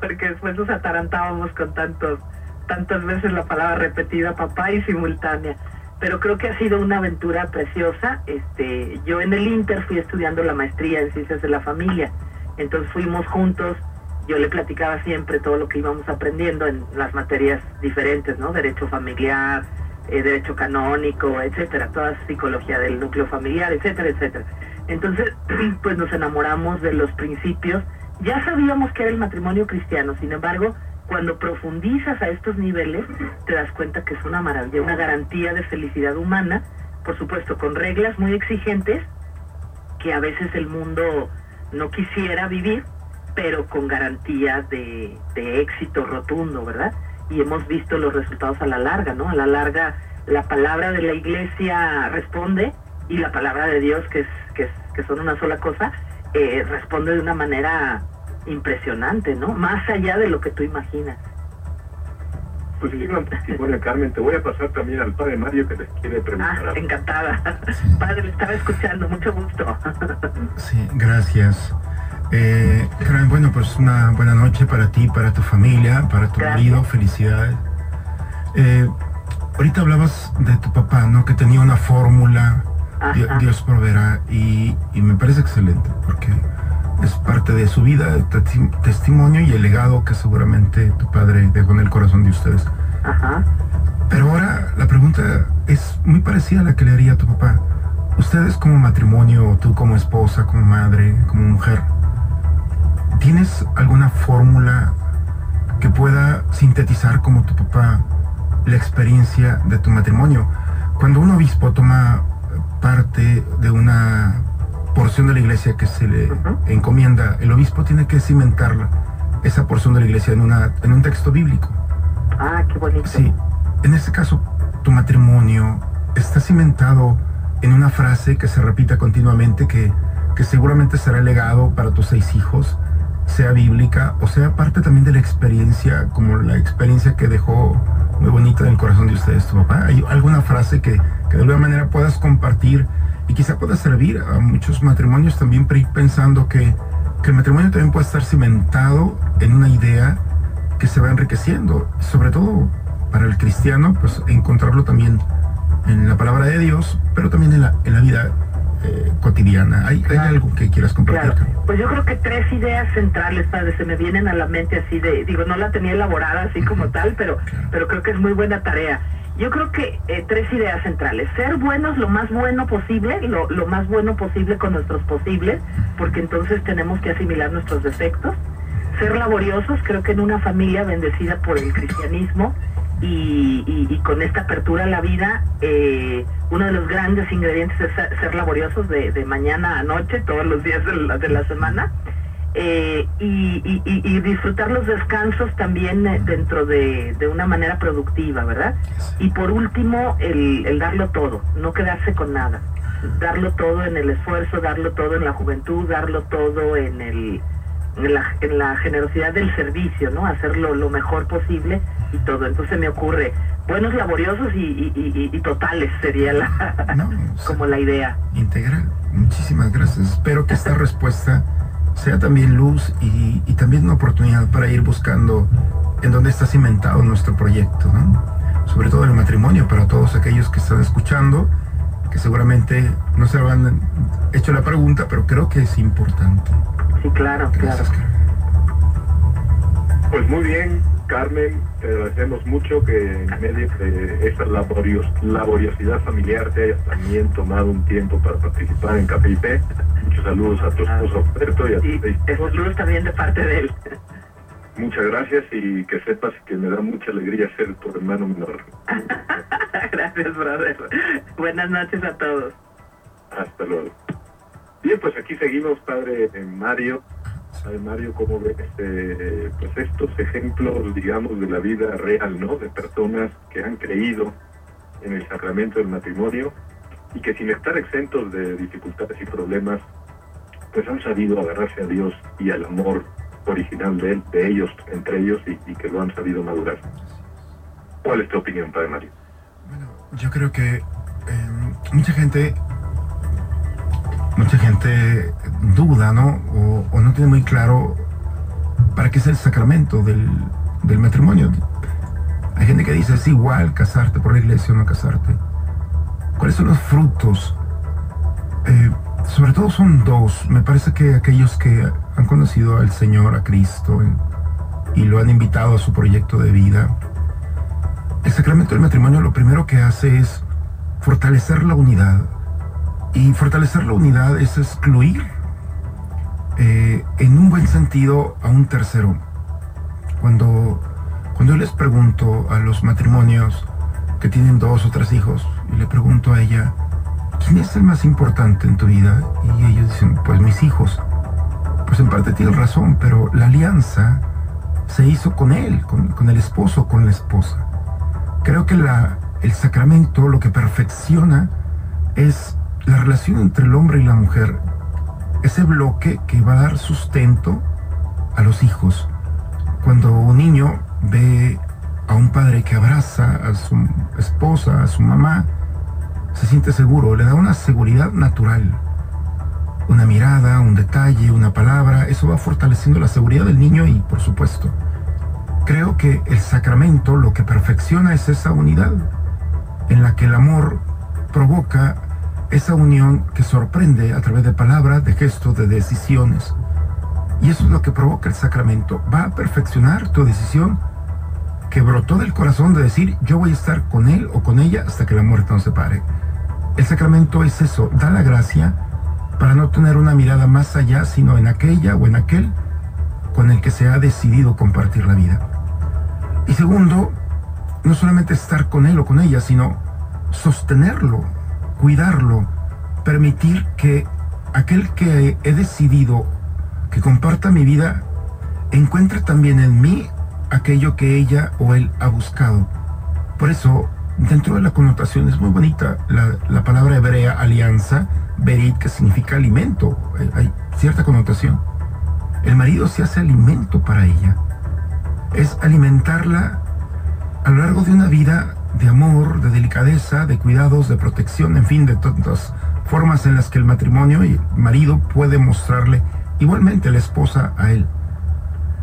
porque después nos atarantábamos con tantos, tantas veces la palabra repetida papá y simultánea. Pero creo que ha sido una aventura preciosa. Este, yo en el Inter fui estudiando la maestría en ciencias de la familia, entonces fuimos juntos. Yo le platicaba siempre todo lo que íbamos aprendiendo en las materias diferentes, ¿no? Derecho familiar, eh, derecho canónico, etcétera, toda psicología del núcleo familiar, etcétera, etcétera. Entonces, pues nos enamoramos de los principios. Ya sabíamos que era el matrimonio cristiano, sin embargo, cuando profundizas a estos niveles, te das cuenta que es una maravilla, una garantía de felicidad humana, por supuesto, con reglas muy exigentes que a veces el mundo no quisiera vivir, pero con garantía de, de éxito rotundo, ¿verdad? Y hemos visto los resultados a la larga, ¿no? A la larga la palabra de la iglesia responde y la palabra de Dios, que, es, que, que son una sola cosa, eh, responde de una manera impresionante, ¿no? Más allá de lo que tú imaginas. Pues sí, bueno, Carmen, te voy a pasar también al padre Mario que te quiere preguntar. Ah, encantada. Padre, le estaba escuchando, mucho gusto. sí, gracias. Eh, bueno, pues una buena noche para ti, para tu familia, para tu marido, felicidades. Eh, ahorita hablabas de tu papá, ¿no? Que tenía una fórmula, Dios proveerá, y, y, me parece excelente, porque es parte de su vida, de testimonio y el legado que seguramente tu padre dejó en el corazón de ustedes. Ajá. Pero ahora la pregunta es muy parecida a la que le haría a tu papá. Ustedes como matrimonio, tú como esposa, como madre, como mujer, ¿tienes alguna fórmula que pueda sintetizar como tu papá la experiencia de tu matrimonio? Cuando un obispo toma parte de una porción de la iglesia que se le encomienda, el obispo tiene que cimentarla, esa porción de la iglesia en, una, en un texto bíblico. Ah, qué bonito. Sí, en este caso, tu matrimonio está cimentado en una frase que se repita continuamente, que, que seguramente será legado para tus seis hijos, sea bíblica o sea parte también de la experiencia, como la experiencia que dejó muy bonita en el corazón de ustedes, tu papá. ¿Hay alguna frase que, que de alguna manera puedas compartir y quizá pueda servir a muchos matrimonios también pensando que, que el matrimonio también puede estar cimentado en una idea que se va enriqueciendo, sobre todo para el cristiano, pues encontrarlo también en la palabra de Dios, pero también en la, en la vida eh, cotidiana. ¿Hay, ¿Hay, algo que quieras compartir? Pues yo creo que tres ideas centrales, padre, se me vienen a la mente así de, digo, no la tenía elaborada así como tal, pero, pero creo que es muy buena tarea. Yo creo que eh, tres ideas centrales. Ser buenos lo más bueno posible, lo, lo más bueno posible con nuestros posibles, porque entonces tenemos que asimilar nuestros defectos. Ser laboriosos, creo que en una familia bendecida por el cristianismo, y, con esta apertura a la vida, eh, uno de los grandes ingredientes es ser laboriosos de, mañana a noche, todos los días de la, semana, eh, y, disfrutar los descansos también eh, dentro de, una manera productiva, ¿verdad? Y por último, el, darlo todo, no quedarse con nada, darlo todo en el esfuerzo, darlo todo en la juventud, darlo todo en el... En la, generosidad del servicio, ¿no? Hacerlo lo mejor posible y todo. Entonces me ocurre, buenos laboriosos y, totales sería la, como la idea. Integral. Muchísimas gracias. Espero que esta respuesta sea también luz y, también una oportunidad para ir buscando en dónde está cimentado nuestro proyecto, sobre todo el matrimonio, para todos aquellos que están escuchando, que seguramente no se han hecho la pregunta, pero creo que es importante. Sí, claro, claro. Pues muy bien, Carmen, te agradecemos mucho que en medio de esta laboriosidad familiar te hayas también tomado un tiempo para participar en KPIP. Muchos saludos a tu esposo Alberto y a ti. saludos también de parte de él. Muchas gracias y que sepas que me da mucha alegría ser tu hermano menor. gracias, brother. Buenas noches a todos. Hasta luego. Bien, pues aquí seguimos, padre Mario. Mario, cómo ves este, pues estos ejemplos, digamos, de la vida real, ¿no? De personas que han creído en el sacramento del matrimonio y que sin estar exentos de dificultades y problemas, pues han sabido agarrarse a Dios y al amor original de, él, de ellos, entre ellos, y, que lo han sabido madurar. ¿Cuál es tu opinión, Padre Mario? Bueno, yo creo que eh, mucha gente mucha gente duda, ¿no? O, no tiene muy claro para qué es el sacramento del, matrimonio. Hay gente que dice, es igual casarte por la iglesia o no casarte. ¿Cuáles son los frutos? Eh, sobre todo son dos. Me parece que aquellos que han conocido al Señor, a Cristo, y lo han invitado a su proyecto de vida, el sacramento del matrimonio lo primero que hace es fortalecer la unidad, y fortalecer la unidad es excluir eh, en un buen sentido a un tercero. Cuando, cuando yo les pregunto a los matrimonios que tienen dos o tres hijos, y le pregunto a ella, ¿quién es el más importante en tu vida? Y ellos dicen, pues mis hijos. Pues en parte tienen razón, pero la alianza se hizo con él, con, con el esposo, con la esposa. Creo que la, el sacramento lo que perfecciona es la relación entre el hombre y la mujer, ese bloque que va a dar sustento a los hijos. Cuando un niño ve a un padre que abraza a su esposa, a su mamá, se siente seguro, le da una seguridad natural. Una mirada, un detalle, una palabra, eso va fortaleciendo la seguridad del niño y, por supuesto, creo que el sacramento lo que perfecciona es esa unidad. en la que el amor provoca esa unión que sorprende a través de palabras, de gestos, de decisiones. Y eso es lo que provoca el sacramento. Va a perfeccionar tu decisión que brotó del corazón de decir yo voy a estar con él o con ella hasta que la muerte nos separe. El sacramento es eso, da la gracia para no tener una mirada más allá, sino en aquella o en aquel con el que se ha decidido compartir la vida. Y segundo, no solamente estar con él o con ella, sino sostenerlo, cuidarlo, permitir que aquel que he decidido que comparta mi vida encuentre también en mí aquello que ella o él ha buscado. Por eso, dentro de la connotación es muy bonita la, palabra hebrea alianza, berit, que significa alimento. Hay, cierta connotación. El marido se hace alimento para ella. Es alimentarla a lo largo de una vida de amor, de delicadeza, de cuidados, de protección, en fin, de tantas formas en las que el matrimonio y el marido puede mostrarle igualmente la esposa a él.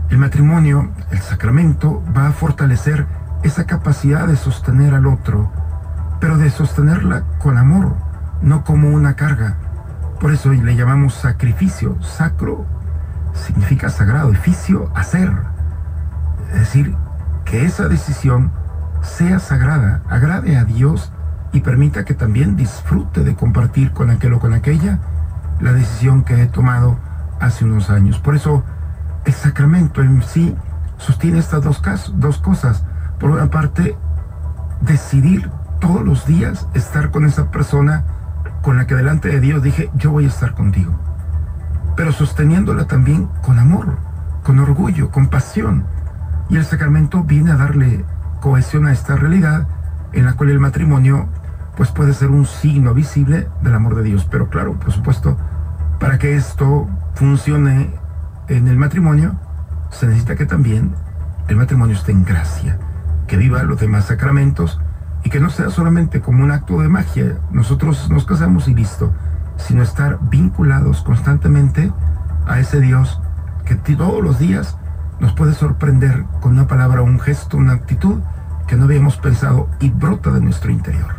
El matrimonio, el sacramento, va a fortalecer esa capacidad de sostener al otro, pero de sostenerla con amor, no como una carga. Por eso le llamamos sacrificio. Sacro significa sagrado, oficio, hacer. Es decir, que esa decisión sea sagrada, agrade a Dios y permita que también disfrute de compartir con aquel o con aquella la decisión que he tomado hace unos años. Por eso el sacramento en sí sostiene estas dos, dos cosas. Por una parte, decidir todos los días estar con esa persona con la que delante de Dios dije, yo voy a estar contigo. Pero sosteniéndola también con amor, con orgullo, con pasión. Y el sacramento viene a darle cohesión esta realidad en la cual el matrimonio pues puede ser un signo visible del amor de Dios. Pero claro, por supuesto, para que esto funcione en el matrimonio, se necesita que también el matrimonio esté en gracia, que viva los demás sacramentos y que no sea solamente como un acto de magia, nosotros nos casamos y listo, sino estar vinculados constantemente a ese Dios que todos los días nos puede sorprender con una palabra, un gesto, una actitud que no habíamos pensado y brota de nuestro interior.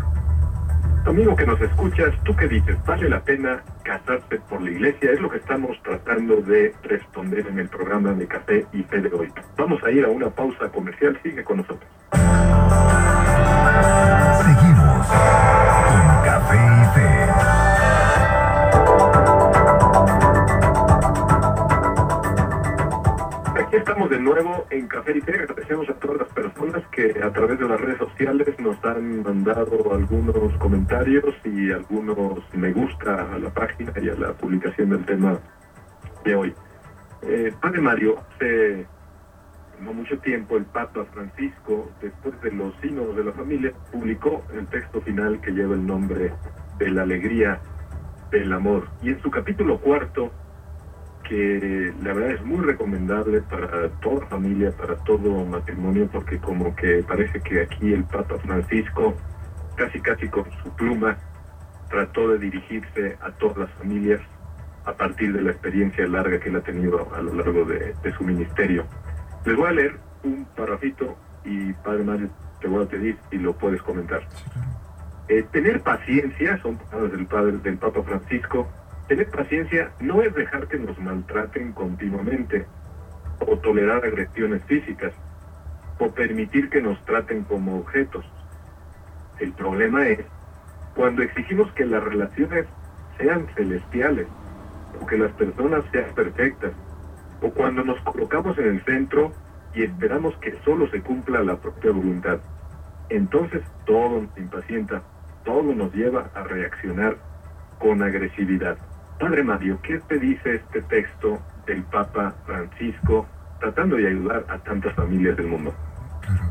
Amigo que nos escuchas, ¿tú qué dices? ¿Vale la pena casarse por la iglesia? Es lo que estamos tratando de responder en el programa de Café y Fe de hoy. Vamos a ir a una pausa comercial. Sigue con nosotros. Seguimos con Café estamos de nuevo en Café y Té. Agradecemos a todas las personas que a través de las redes sociales nos han mandado algunos comentarios y algunos me gusta a la página y a la publicación del tema de hoy. Eh, padre Mario, hace no mucho tiempo el Papa Francisco, después de los signos de la familia, publicó el texto final que lleva el nombre de la alegría del amor. Y en su capítulo cuarto, que la verdad es muy recomendable para toda familia, para todo matrimonio, porque como que parece que aquí el Papa Francisco, casi casi con su pluma, trató de dirigirse a todas las familias a partir de la experiencia larga que él ha tenido a lo largo de, su ministerio. Les voy a leer un parrafito y Padre Mario te voy a pedir y lo puedes comentar. Eh, tener paciencia, son palabras del, padre, del Papa Francisco, Tener paciencia no es dejar que nos maltraten continuamente o tolerar agresiones físicas o permitir que nos traten como objetos. El problema es cuando exigimos que las relaciones sean celestiales o que las personas sean perfectas o cuando nos colocamos en el centro y esperamos que solo se cumpla la propia voluntad. Entonces todo nos impacienta, todo nos lleva a reaccionar con agresividad. Padre Mario, ¿qué te dice este texto del Papa Francisco tratando de ayudar a tantas familias del mundo? Claro.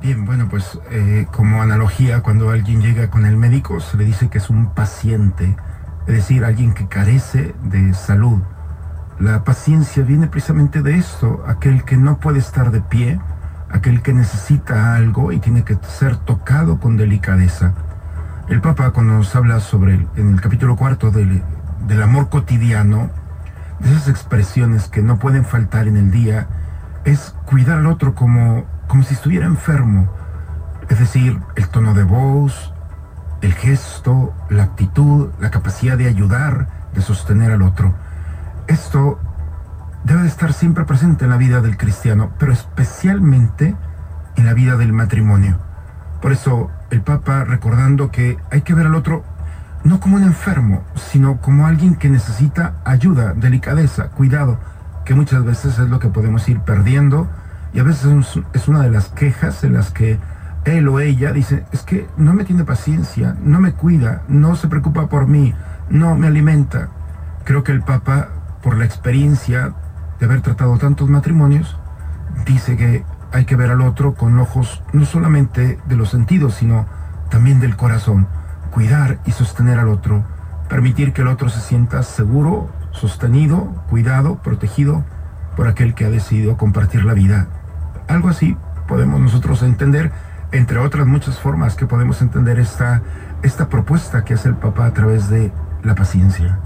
Bien, bueno, pues eh, como analogía, cuando alguien llega con el médico se le dice que es un paciente, es decir, alguien que carece de salud. La paciencia viene precisamente de esto, aquel que no puede estar de pie, aquel que necesita algo y tiene que ser tocado con delicadeza. El Papa cuando nos habla sobre, en el capítulo cuarto del del amor cotidiano, de esas expresiones que no pueden faltar en el día, es cuidar al otro como, como si estuviera enfermo. Es decir, el tono de voz, el gesto, la actitud, la capacidad de ayudar, de sostener al otro. Esto debe de estar siempre presente en la vida del cristiano, pero especialmente en la vida del matrimonio. Por eso el Papa recordando que hay que ver al otro no como un enfermo, sino como alguien que necesita ayuda, delicadeza, cuidado, que muchas veces es lo que podemos ir perdiendo y a veces es una de las quejas en las que él o ella dice, es que no me tiene paciencia, no me cuida, no se preocupa por mí, no me alimenta. Creo que el Papa, por la experiencia de haber tratado tantos matrimonios, dice que hay que ver al otro con ojos no solamente de los sentidos, sino también del corazón. Cuidar y sostener al otro. Permitir que el otro se sienta seguro, sostenido, cuidado, protegido por aquel que ha decidido compartir la vida. Algo así podemos nosotros entender entre otras muchas formas que podemos entender esta, esta propuesta que hace el Papa a través de la paciencia.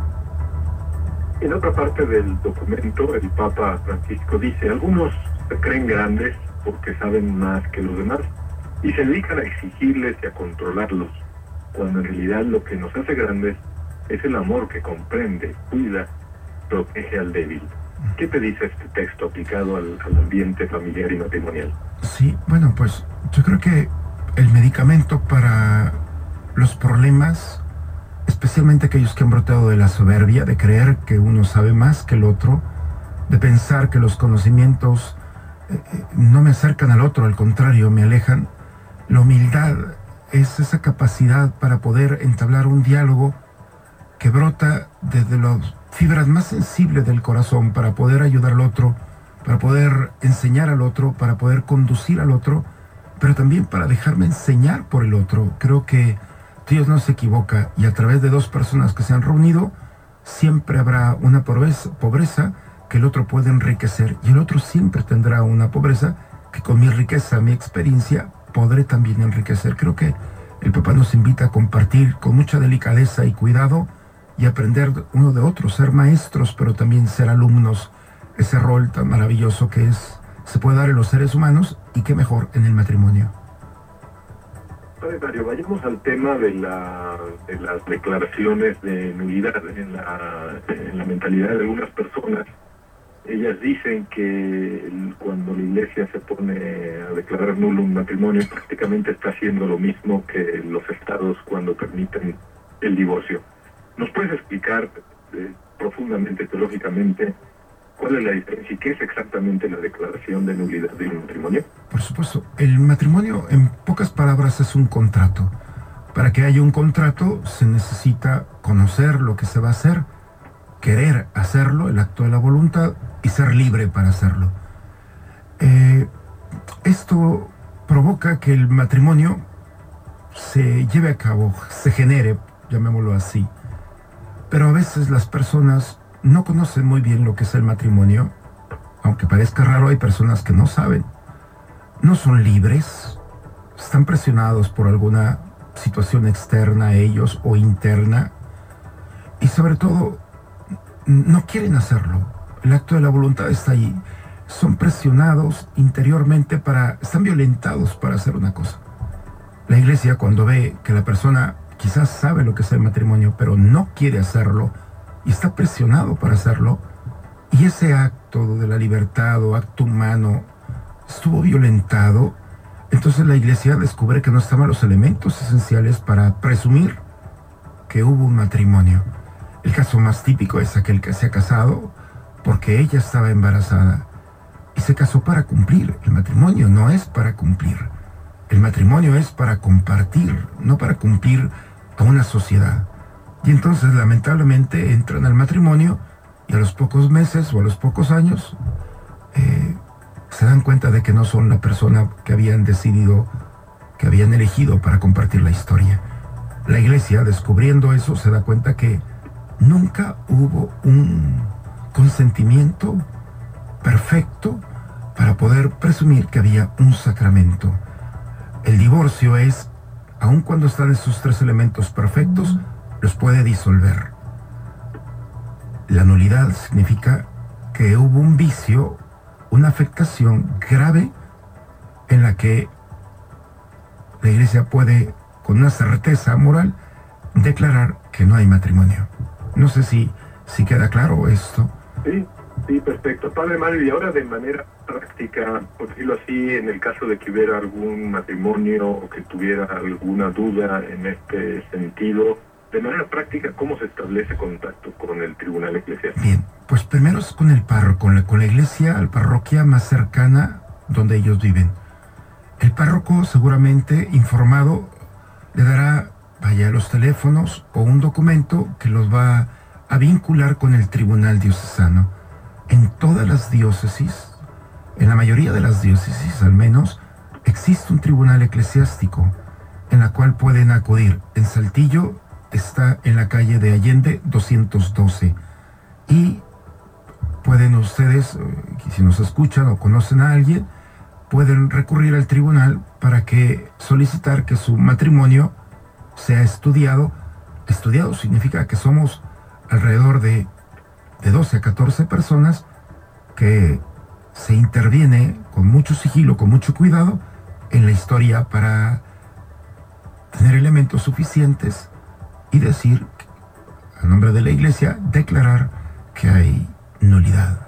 En otra parte del documento, el Papa Francisco dice, algunos se creen grandes porque saben más que los demás y se dedican a exigirles y a controlarlos, cuando en realidad lo que nos hace grandes es el amor que comprende, cuida, protege al débil. ¿Qué te dice este texto aplicado al, ambiente familiar y matrimonial? Sí, bueno, pues yo creo que el medicamento para los problemas, especialmente aquellos que han brotado de la soberbia, de creer que uno sabe más que el otro, de pensar que los conocimientos eh, eh, no me acercan al otro, al contrario, me alejan. La humildad es esa capacidad para poder entablar un diálogo que brota desde los fibras más sensibles del corazón para poder ayudar al otro, para poder enseñar al otro, para poder conducir al otro, pero también para dejarme enseñar por el otro. Creo que Dios no se equivoca y a través de dos personas que se han reunido, siempre habrá una pobreza que el otro puede enriquecer y el otro siempre tendrá una pobreza que con mi riqueza, mi experiencia, podré también enriquecer. Creo que el Papa nos invita a compartir con mucha delicadeza y cuidado y aprender uno de otro, ser maestros, pero también ser alumnos, ese rol tan maravilloso que es, se puede dar en los seres humanos y qué mejor en el matrimonio. Padre Mario, vayamos al tema de las declaraciones de nulidad en la, en la mentalidad de algunas personas. Ellas dicen que cuando la iglesia se pone a declarar nulo un matrimonio, prácticamente está haciendo lo mismo que los estados cuando permiten el divorcio. ¿Nos puedes explicar eh, profundamente, teológicamente, cuál es la diferencia y qué es exactamente la declaración de nulidad de un matrimonio? Por supuesto, el matrimonio en pocas palabras es un contrato. Para que haya un contrato se necesita conocer lo que se va a hacer, querer hacerlo, el acto de la voluntad, y ser libre para hacerlo. Eh, esto provoca que el matrimonio se lleve a cabo, se genere, llamémoslo así, pero a veces las personas no conocen muy bien lo que es el matrimonio, aunque parezca raro, hay personas que no saben. No son libres, están presionados por alguna situación externa a ellos o interna, y sobre todo no quieren hacerlo. El acto de la voluntad está ahí. Son presionados interiormente para, están violentados para hacer una cosa. La iglesia cuando ve que la persona quizás sabe lo que es el matrimonio, pero no quiere hacerlo y está presionado para hacerlo, y ese acto de la libertad o acto humano estuvo violentado, entonces la iglesia descubre que no estaban los elementos esenciales para presumir que hubo un matrimonio. El caso más típico es aquel que se ha casado porque ella estaba embarazada y se casó para cumplir. El matrimonio no es para cumplir. El matrimonio es para compartir, no para cumplir a una sociedad. Y entonces lamentablemente entran al matrimonio y a los pocos meses o a los pocos años eh, se dan cuenta de que no son la persona que habían decidido, que habían elegido para compartir la historia. La iglesia, descubriendo eso, se da cuenta que nunca hubo un consentimiento perfecto para poder presumir que había un sacramento. El divorcio es aun cuando están esos tres elementos perfectos, los puede disolver. La nulidad significa que hubo un vicio, una afectación grave en la que la iglesia puede con una certeza moral, declarar que no hay matrimonio. No sé si, si queda claro esto. Sí, sí, perfecto. Padre Mario, y ahora de manera práctica, por decirlo así, en el caso de que hubiera algún matrimonio o que tuviera alguna duda en este sentido, de manera práctica, ¿cómo se establece contacto con el tribunal eclesiástico? Bien, pues primero es con el párroco, con la, con la iglesia, la parroquia más cercana donde ellos viven. El párroco seguramente informado le dará, vaya, los teléfonos o un documento que los va a vincular con el tribunal diocesano. En todas las diócesis, en la mayoría de las diócesis al menos, existe un tribunal eclesiástico en la cual pueden acudir. En Saltillo está en la calle de Allende 212 y pueden ustedes, eh, si nos escuchan o conocen a alguien, pueden recurrir al tribunal para que solicitar que su matrimonio sea estudiado. Estudiado significa que somos alrededor de, de 12 a 14 personas que se interviene con mucho sigilo, con mucho cuidado en la historia para tener elementos suficientes y decir, a nombre de la iglesia, declarar que hay nulidad.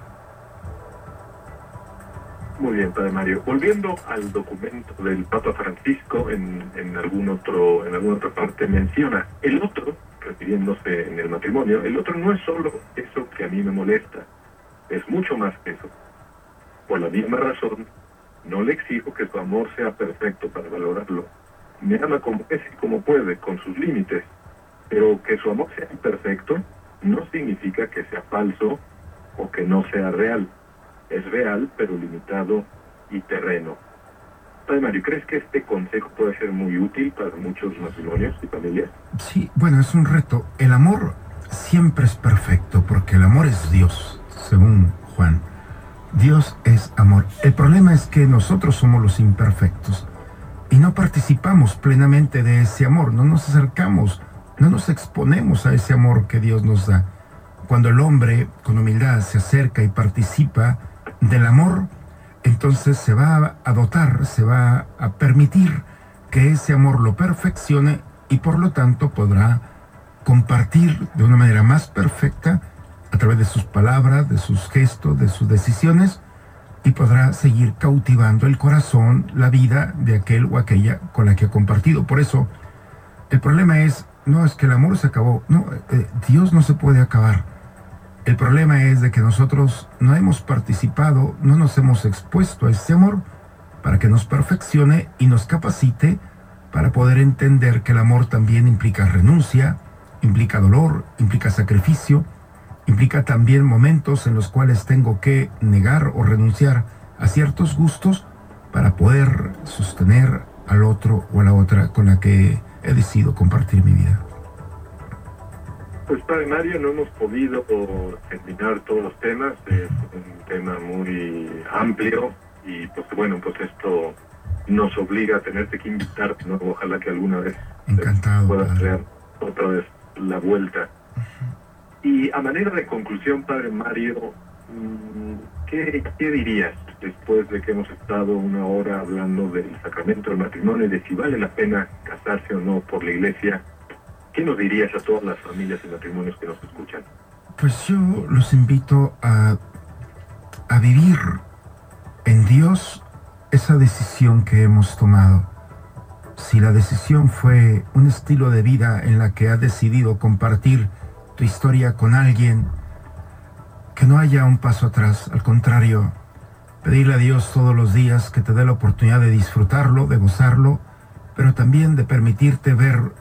Muy bien, Padre Mario. Volviendo al documento del Papa Francisco, en, en, algún otro, en alguna otra parte menciona, el otro, refiriéndose en el matrimonio, el otro no es solo eso que a mí me molesta, es mucho más que eso. Por la misma razón, no le exijo que su amor sea perfecto para valorarlo. Me ama como es y como puede, con sus límites, pero que su amor sea imperfecto no significa que sea falso o que no sea real es real, pero limitado y terreno. Padre Mario, ¿crees que este consejo puede ser muy útil para muchos matrimonios y familias? Sí, bueno, es un reto. El amor siempre es perfecto porque el amor es Dios, según Juan. Dios es amor. El problema es que nosotros somos los imperfectos y no participamos plenamente de ese amor, no nos acercamos, no nos exponemos a ese amor que Dios nos da. Cuando el hombre con humildad se acerca y participa, del amor, entonces se va a dotar, se va a permitir que ese amor lo perfeccione y por lo tanto podrá compartir de una manera más perfecta a través de sus palabras, de sus gestos, de sus decisiones y podrá seguir cautivando el corazón, la vida de aquel o aquella con la que ha compartido. Por eso, el problema es, no es que el amor se acabó, no, eh, Dios no se puede acabar. El problema es de que nosotros no hemos participado, no nos hemos expuesto a ese amor para que nos perfeccione y nos capacite para poder entender que el amor también implica renuncia, implica dolor, implica sacrificio, implica también momentos en los cuales tengo que negar o renunciar a ciertos gustos para poder sostener al otro o a la otra con la que he decidido compartir mi vida. Pues Padre Mario, no hemos podido terminar todos los temas, es un tema muy amplio y pues bueno, pues esto nos obliga a tenerte que invitar, ¿no? ojalá que alguna vez puedas crear otra vez la vuelta. Y a manera de conclusión, Padre Mario, mm, ¿qué, ¿qué dirías después de que hemos estado una hora hablando del sacramento del matrimonio y de si vale la pena casarse o no por la iglesia? ¿Qué nos dirías a todas las familias y matrimonios que nos escuchan? Pues yo los invito a, a vivir en Dios esa decisión que hemos tomado. Si la decisión fue un estilo de vida en la que has decidido compartir tu historia con alguien, que no haya un paso atrás, al contrario, pedirle a Dios todos los días que te dé la oportunidad de disfrutarlo, de gozarlo, pero también de permitirte ver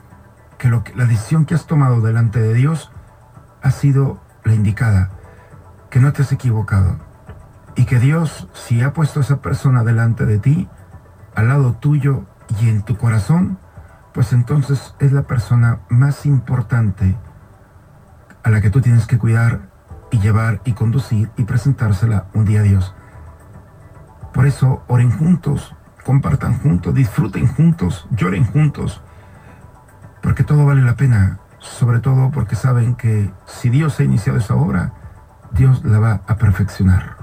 que, la decisión que has tomado delante de Dios ha sido la indicada, que no te has equivocado y que Dios, si ha puesto a esa persona delante de ti, al lado tuyo y en tu corazón, pues entonces es la persona más importante a la que tú tienes que cuidar y llevar y conducir y presentársela un día a Dios. Por eso oren juntos, compartan juntos, disfruten juntos, lloren juntos, porque todo vale la pena, sobre todo porque saben que si Dios ha iniciado esa obra, Dios la va a perfeccionar.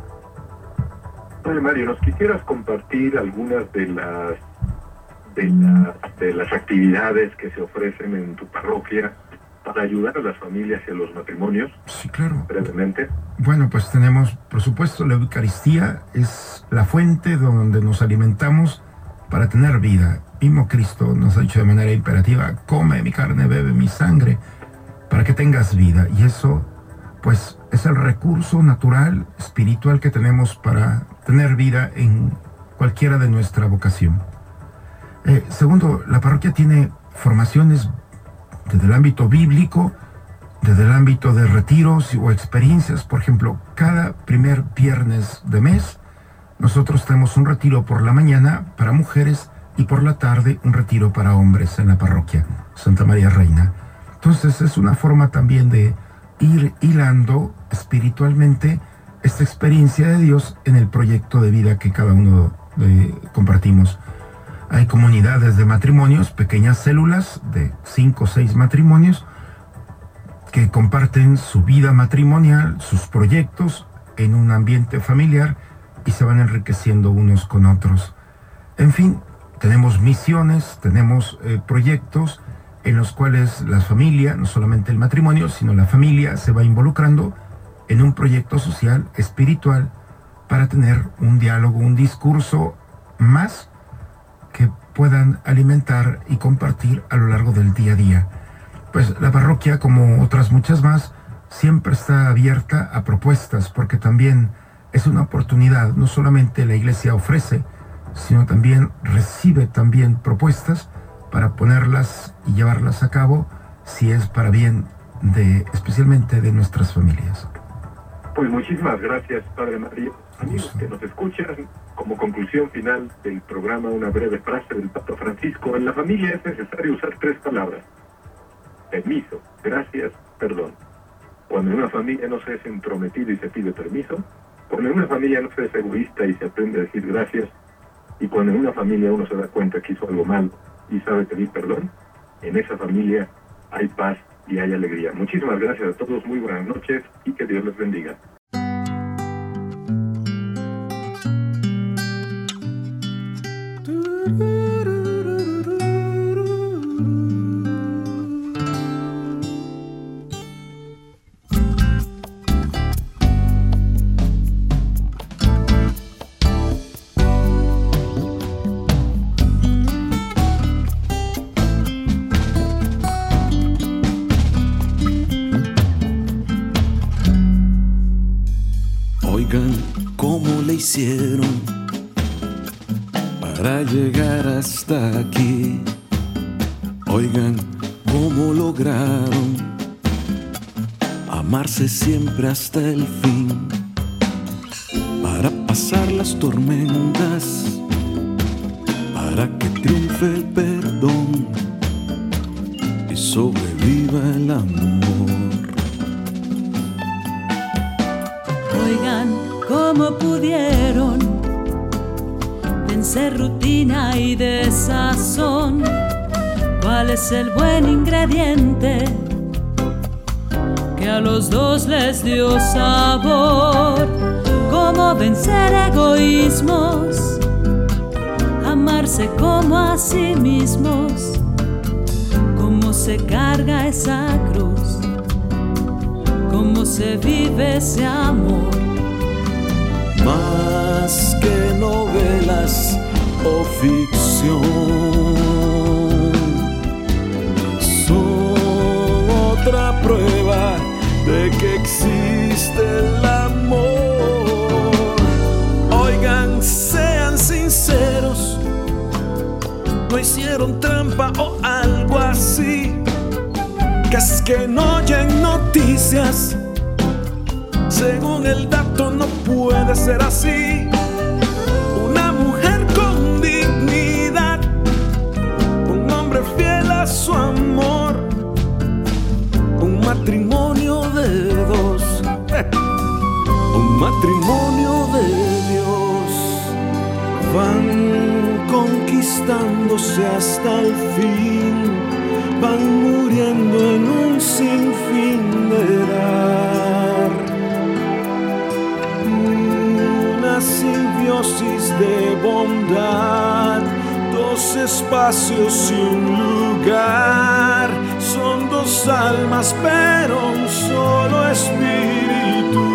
Oye Mario, ¿nos quisieras compartir algunas de las de, las actividades que se ofrecen en tu parroquia para ayudar a las familias y a los matrimonios? Sí, claro. Brevemente. Bueno, pues tenemos, por supuesto, la Eucaristía es la fuente donde nos alimentamos para tener vida. Mismo Cristo nos ha dicho de manera imperativa, come mi carne, bebe mi sangre, para que tengas vida. Y eso, pues, es el recurso natural, espiritual que tenemos para tener vida en cualquiera de nuestra vocación. Eh, segundo, la parroquia tiene formaciones desde el ámbito bíblico, desde el ámbito de retiros o experiencias. Por ejemplo, cada primer viernes de mes, nosotros tenemos un retiro por la mañana para mujeres y por la tarde un retiro para hombres en la parroquia Santa María Reina. Entonces es una forma también de ir hilando espiritualmente esta experiencia de Dios en el proyecto de vida que cada uno eh, compartimos. Hay comunidades de matrimonios, pequeñas células de cinco o seis matrimonios que comparten su vida matrimonial, sus proyectos en un ambiente familiar y se van enriqueciendo unos con otros. En fin, tenemos misiones, tenemos eh, proyectos en los cuales la familia, no solamente el matrimonio, sino la familia se va involucrando en un proyecto social, espiritual, para tener un diálogo, un discurso más que puedan alimentar y compartir a lo largo del día a día. Pues la parroquia, como otras muchas más, siempre está abierta a propuestas, porque también es una oportunidad, no solamente la iglesia ofrece, sino también recibe también propuestas para ponerlas y llevarlas a cabo si es para bien de especialmente de nuestras familias. Pues muchísimas gracias, Padre María. Amigos que nos escuchan, como conclusión final del programa, una breve frase del Papa Francisco. En la familia es necesario usar tres palabras. Permiso, gracias, perdón. Cuando en una familia no se es entrometido y se pide permiso, cuando en una familia no se es egoísta y se aprende a decir gracias, y cuando en una familia uno se da cuenta que hizo algo mal y sabe pedir perdón, en esa familia hay paz y hay alegría. Muchísimas gracias a todos, muy buenas noches y que Dios les bendiga. Siempre hasta el fin. Así que es que no oyen noticias. Según el dato no puede ser así. Una mujer con dignidad, un hombre fiel a su amor, un matrimonio de dos, un matrimonio de Dios van conquistándose hasta el fin, van muriendo en un sinfín de dar. Una simbiosis de bondad, dos espacios y un lugar, son dos almas pero un solo espíritu.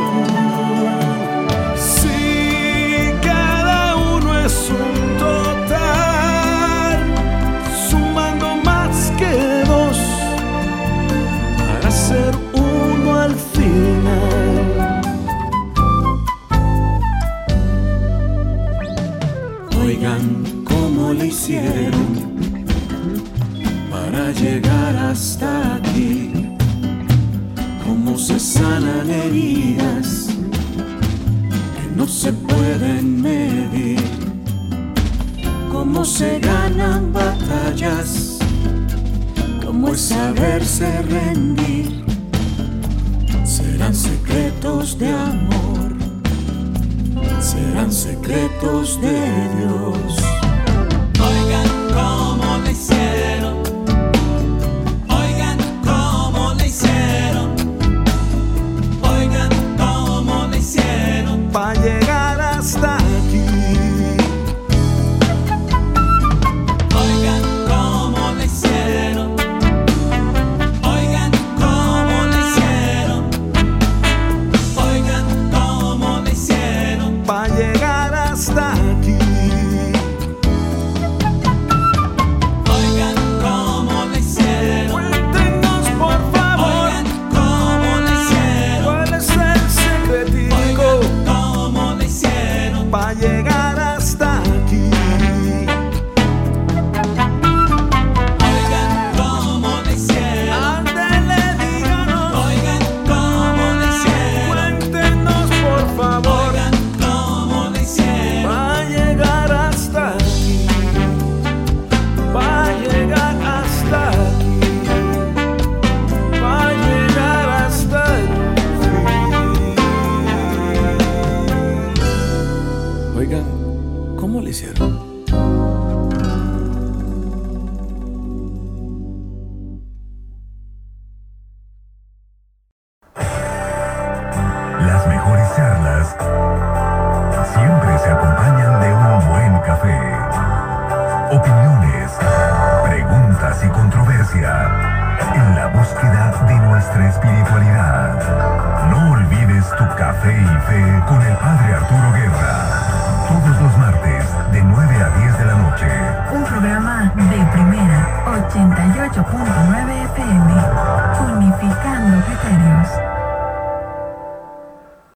sanan heridas que no se pueden medir. Cómo se ganan batallas, cómo es saberse rendir. Serán secretos de amor, serán secretos de Dios.